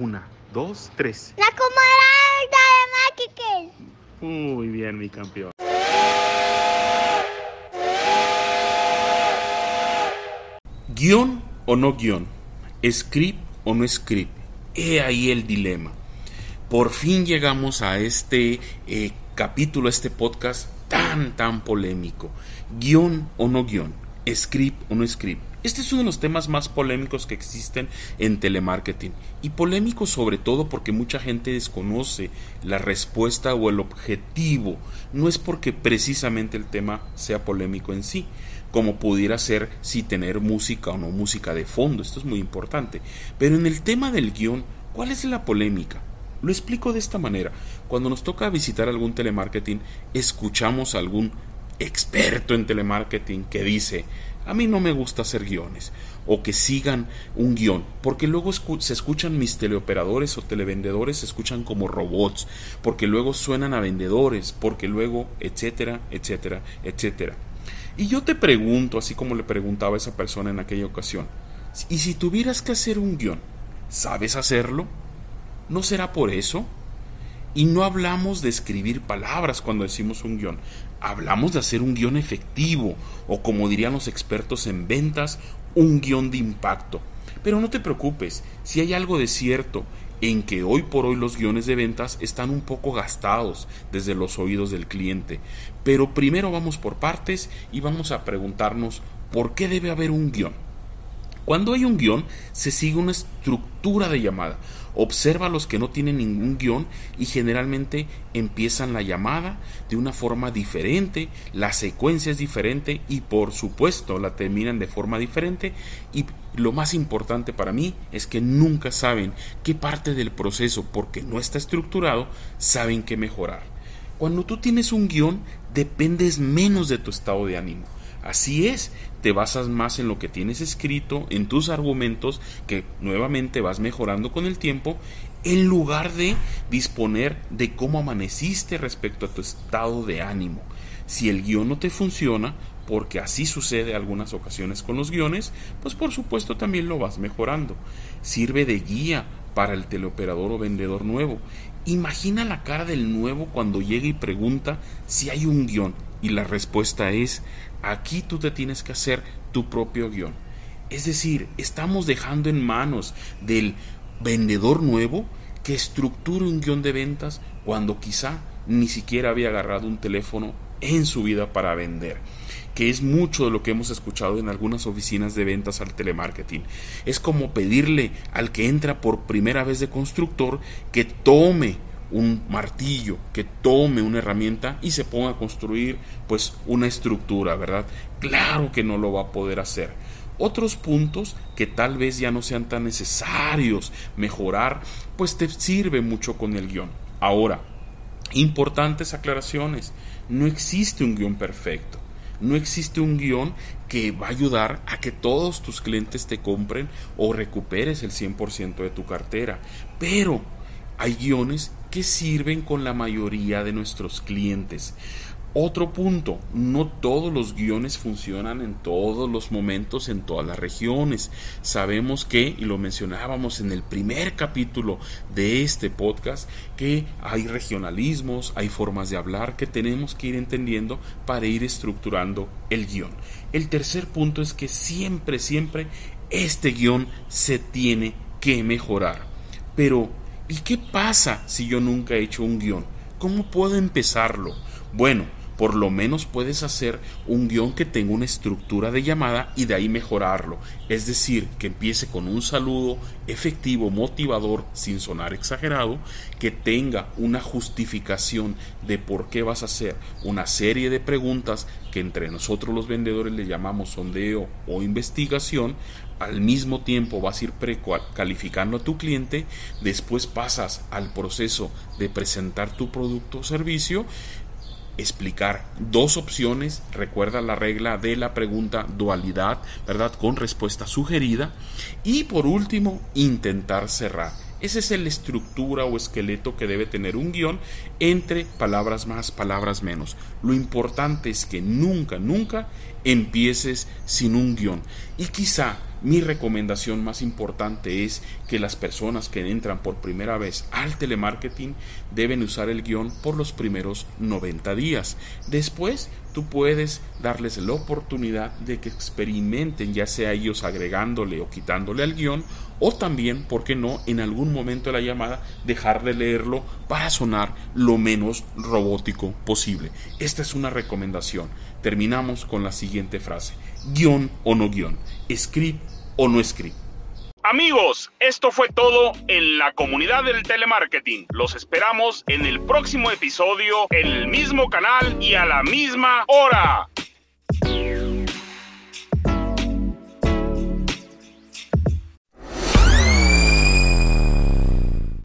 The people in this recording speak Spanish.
Una, dos, tres. La comarada de Máquiques. Muy bien, mi campeón. Guión o no guion. Script o no script. He ahí el dilema. Por fin llegamos a este eh, capítulo, a este podcast tan, tan polémico. Guión o no guion. Script o no script. Este es uno de los temas más polémicos que existen en telemarketing y polémico sobre todo porque mucha gente desconoce la respuesta o el objetivo. No es porque precisamente el tema sea polémico en sí, como pudiera ser si tener música o no música de fondo, esto es muy importante. Pero en el tema del guion, ¿cuál es la polémica? Lo explico de esta manera. Cuando nos toca visitar algún telemarketing, escuchamos a algún experto en telemarketing que dice, a mí no me gusta hacer guiones o que sigan un guion, porque luego se escuchan mis teleoperadores o televendedores, se escuchan como robots, porque luego suenan a vendedores, porque luego, etcétera, etcétera, etcétera. Y yo te pregunto, así como le preguntaba a esa persona en aquella ocasión, ¿y si tuvieras que hacer un guion, sabes hacerlo? ¿No será por eso? Y no hablamos de escribir palabras cuando decimos un guion, hablamos de hacer un guion efectivo o como dirían los expertos en ventas, un guion de impacto. Pero no te preocupes, si hay algo de cierto en que hoy por hoy los guiones de ventas están un poco gastados desde los oídos del cliente. Pero primero vamos por partes y vamos a preguntarnos por qué debe haber un guion. Cuando hay un guion, se sigue una estructura de llamada. Observa los que no tienen ningún guion y generalmente empiezan la llamada de una forma diferente, la secuencia es diferente y por supuesto la terminan de forma diferente y lo más importante para mí es que nunca saben qué parte del proceso, porque no está estructurado, saben qué mejorar. Cuando tú tienes un guion, dependes menos de tu estado de ánimo Así es, te basas más en lo que tienes escrito, en tus argumentos, que nuevamente vas mejorando con el tiempo, en lugar de disponer de cómo amaneciste respecto a tu estado de ánimo. Si el guion no te funciona, porque así sucede algunas ocasiones con los guiones, pues por supuesto también lo vas mejorando. Sirve de guía para el teleoperador o vendedor nuevo. Imagina la cara del nuevo cuando llega y pregunta si hay un guion y la respuesta es Aquí tú te tienes que hacer tu propio guion. Es decir, estamos dejando en manos del vendedor nuevo que estructure un guion de ventas cuando quizá ni siquiera había agarrado un teléfono en su vida para vender que es mucho de lo que hemos escuchado en algunas oficinas de ventas al telemarketing. Es como pedirle al que entra por primera vez de constructor que tome un martillo, que tome una herramienta y se ponga a construir pues una estructura, ¿verdad? Claro que no lo va a poder hacer. Otros puntos que tal vez ya no sean tan necesarios mejorar, pues te sirve mucho con el guion. Ahora, importantes aclaraciones, no existe un guion perfecto. No existe un guion que va a ayudar a que todos tus clientes te compren o recuperes el 100% de tu cartera. Pero hay guiones que sirven con la mayoría de nuestros clientes. Otro punto, no todos los guiones funcionan en todos los momentos, en todas las regiones. Sabemos que, y lo mencionábamos en el primer capítulo de este podcast, que hay regionalismos, hay formas de hablar que tenemos que ir entendiendo para ir estructurando el guion. El tercer punto es que siempre, siempre este guion se tiene que mejorar. Pero ¿Y qué pasa si yo nunca he hecho un guion? ¿Cómo puedo empezarlo? Bueno, por lo menos puedes hacer un guion que tenga una estructura de llamada y de ahí mejorarlo. Es decir, que empiece con un saludo efectivo, motivador, sin sonar exagerado, que tenga una justificación de por qué vas a hacer una serie de preguntas que entre nosotros los vendedores le llamamos sondeo o investigación, al mismo tiempo vas a ir precalificando a tu cliente, después pasas al proceso de presentar tu producto o servicio, explicar dos opciones, recuerda la regla de la pregunta dualidad, ¿verdad? Con respuesta sugerida y por último, intentar cerrar. Esa es la estructura o esqueleto que debe tener un guion entre palabras más, palabras menos. Lo importante es que nunca, nunca empieces sin un guion. Y quizá mi recomendación más importante es que las personas que entran por primera vez al telemarketing deben usar el guion por los primeros 90 días. Después tú puedes darles la oportunidad de que experimenten, ya sea ellos agregándole o quitándole al guion, o también, ¿por qué no?, en algún momento de la llamada dejar de leerlo para sonar lo menos robótico posible. Esta es una recomendación. Terminamos con la siguiente frase. Guión o no guion. Script o no script. Amigos, esto fue todo en la comunidad del telemarketing. Los esperamos en el próximo episodio, en el mismo canal y a la misma hora.